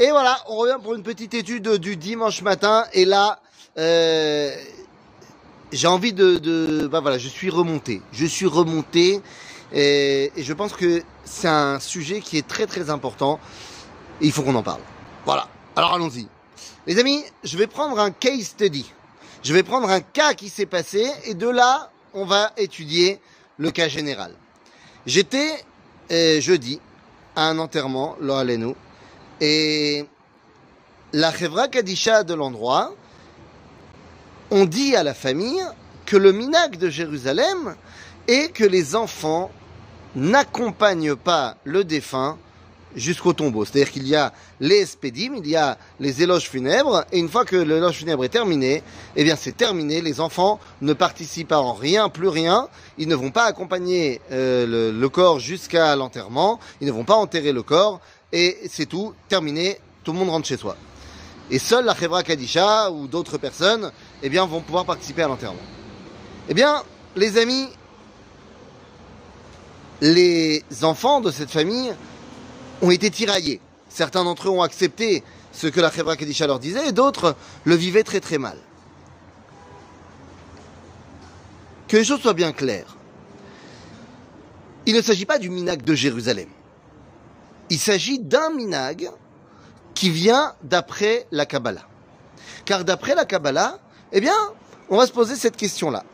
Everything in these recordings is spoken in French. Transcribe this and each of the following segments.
Et voilà, on revient pour une petite étude du dimanche matin. Et là, euh, j'ai envie de, de, bah voilà, je suis remonté. Je suis remonté. Et, je pense que c'est un sujet qui est très très important. Il faut qu'on en parle. Voilà. Alors allons-y. Les amis, je vais prendre un case study. Je vais prendre un cas qui s'est passé et de là, on va étudier le cas général. J'étais euh, jeudi à un enterrement, là nous, et la Chevra Kadisha de l'endroit, on dit à la famille que le minac de Jérusalem est que les enfants n'accompagnent pas le défunt jusqu'au tombeau. C'est-à-dire qu'il y a les espédimes, il y a les éloges funèbres, et une fois que l'éloge funèbre est terminé, eh bien c'est terminé, les enfants ne participent pas en rien, plus rien, ils ne vont pas accompagner euh, le, corps jusqu'à l'enterrement, ils ne vont pas enterrer le corps, et c'est tout, terminé, tout le monde rentre chez soi. Et seul la Chevra Kadisha ou d'autres personnes, eh vont pouvoir participer à l'enterrement. Eh bien, les amis, les enfants de cette famille ont été tiraillés. Certains d'entre eux ont accepté ce que la Chevra Kadisha leur disait et d'autres le vivaient très très mal. Que les choses soient bien claires. Il ne s'agit pas du minag de Jérusalem. Il s'agit d'un minag qui vient d'après la Kabbalah. Car d'après la Kabbalah, eh bien, on va se poser cette question-là.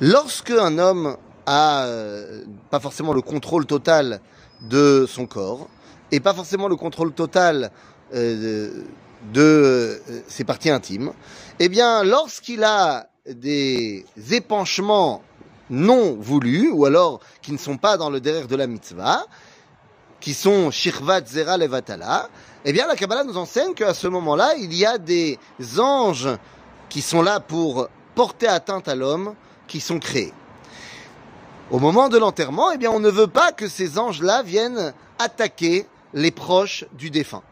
Lorsque un homme a euh, pas forcément le contrôle total de son corps et pas forcément le contrôle total euh, de, euh, ses parties intimes, eh bien, lorsqu'il a des épanchements non voulus, ou alors qui ne sont pas dans le derrière de la mitzvah, qui sont shirvat zera levatala, eh bien, la Kabbalah nous enseigne qu'à ce moment-là, il y a des anges qui sont là pour porter atteinte à l'homme, qui sont créés. Au moment de l'enterrement, eh bien, on ne veut pas que ces anges-là viennent attaquer les proches du défunt.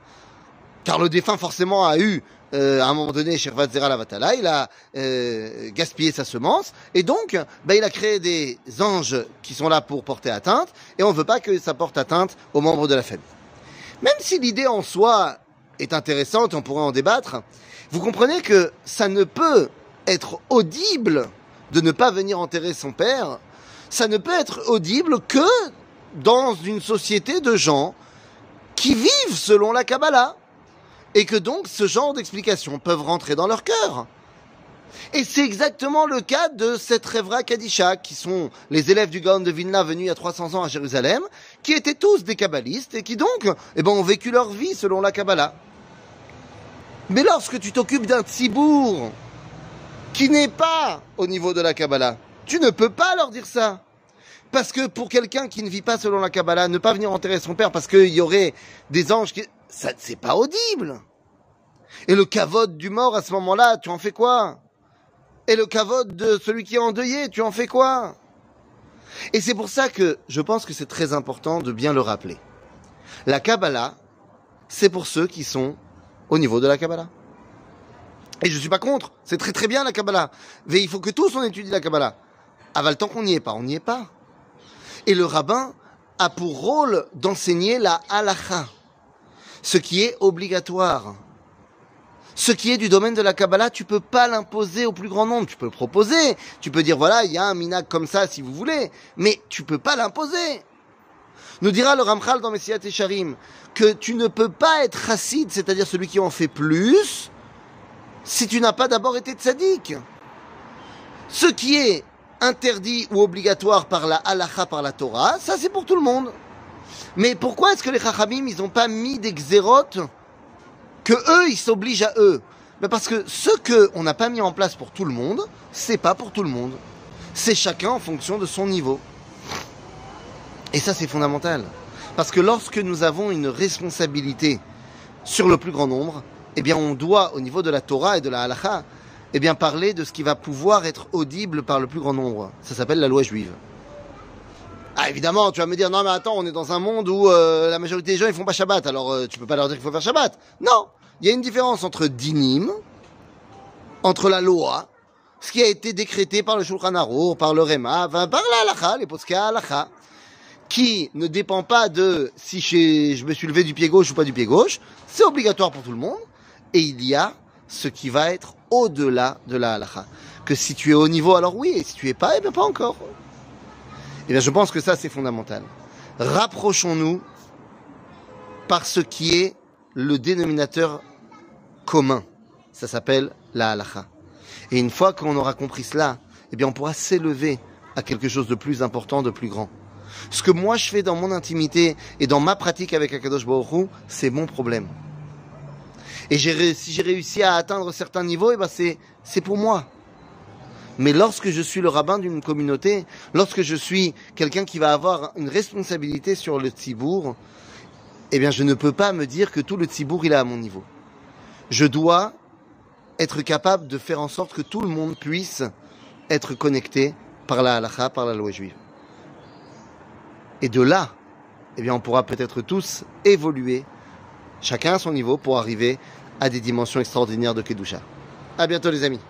Car le défunt, forcément, a eu, euh, à un moment donné, Lavatala, il a euh, gaspillé sa semence, et donc, ben, il a créé des anges qui sont là pour porter atteinte, et on ne veut pas que ça porte atteinte aux membres de la famille. Même si l'idée en soi est intéressante, on pourrait en débattre, vous comprenez que ça ne peut être audible de ne pas venir enterrer son père ça ne peut être audible que dans une société de gens qui vivent selon la Kabbalah. Et que donc ce genre d'explications peuvent rentrer dans leur cœur. Et c'est exactement le cas de cette Revra Kadisha, qui sont les élèves du Gaon de Vilna venus il y a 300 ans à Jérusalem, qui étaient tous des kabbalistes et qui donc eh ben, ont vécu leur vie selon la Kabbalah. Mais lorsque tu t'occupes d'un tzibour qui n'est pas au niveau de la Kabbalah, tu ne peux pas leur dire ça. Parce que pour quelqu'un qui ne vit pas selon la Kabbalah, ne pas venir enterrer son père parce qu'il y aurait des anges qui... Ça, c'est pas audible. Et le cavote du mort à ce moment-là, tu en fais quoi? Et le cavote de celui qui est endeuillé, tu en fais quoi? Et c'est pour ça que je pense que c'est très important de bien le rappeler. La Kabbalah, c'est pour ceux qui sont au niveau de la Kabbalah. Et je suis pas contre, c'est très très bien la Kabbalah. Mais il faut que tous on étudie la Kabbalah. Aval, tant qu'on n'y est pas, on n'y est pas. Et le rabbin a pour rôle d'enseigner la halacha, ce qui est obligatoire. Ce qui est du domaine de la Kabbalah, tu peux pas l'imposer au plus grand nombre. Tu peux le proposer. Tu peux dire, voilà, il y a un minag comme ça si vous voulez. Mais tu peux pas l'imposer. Nous dira le Ramchal dans Messiah Tesharim que tu ne peux pas être chassid, c'est-à-dire celui qui en fait plus, si tu n'as pas d'abord été tzaddik. Ce qui est interdit ou obligatoire par la halacha, par la Torah, ça c'est pour tout le monde. Mais pourquoi est-ce que les chachamim, ils n'ont pas mis des xérotes que eux, ils s'obligent à eux Mais Parce que ce qu'on n'a pas mis en place pour tout le monde, c'est pas pour tout le monde. C'est chacun en fonction de son niveau. Et ça, c'est fondamental. Parce que lorsque nous avons une responsabilité sur le plus grand nombre, eh on doit, au niveau de la Torah et de la halacha, eh bien, parler de ce qui va pouvoir être audible par le plus grand nombre. Ça s'appelle la loi juive. Ah, évidemment, tu vas me dire, non, mais attends, on est dans un monde où euh, la majorité des gens, ils font pas Shabbat, alors euh, tu peux pas leur dire qu'il faut faire Shabbat. Non, il y a une différence entre dinim, entre la loi, ce qui a été décrété par le Shulchan Aruch, par le Rema, par la halacha, les posca halacha, qui ne dépend pas de si je me suis levé du pied gauche ou pas du pied gauche, c'est obligatoire pour tout le monde, et il y a ce qui va être au-delà de la halakha. Que si tu es au niveau, alors oui, et si tu es pas, eh bien pas encore. Eh bien je pense que ça c'est fondamental. Rapprochons-nous par ce qui est le dénominateur commun. Ça s'appelle la halakha. Et une fois qu'on aura compris cela, eh bien on pourra s'élever à quelque chose de plus important, de plus grand. Ce que moi je fais dans mon intimité et dans ma pratique avec Akadosh Baruch c'est mon problème. Et si j'ai réussi à atteindre certains niveaux, eh ben c'est pour moi. Mais lorsque je suis le rabbin d'une communauté, lorsque je suis quelqu'un qui va avoir une responsabilité sur le tzibour, eh bien je ne peux pas me dire que tout le tzibour il est à mon niveau. Je dois être capable de faire en sorte que tout le monde puisse être connecté par la halakha, par la loi juive. Et de là, eh bien, on pourra peut-être tous évoluer, chacun à son niveau, pour arriver à des dimensions extraordinaires de Kedusha. À bientôt les amis.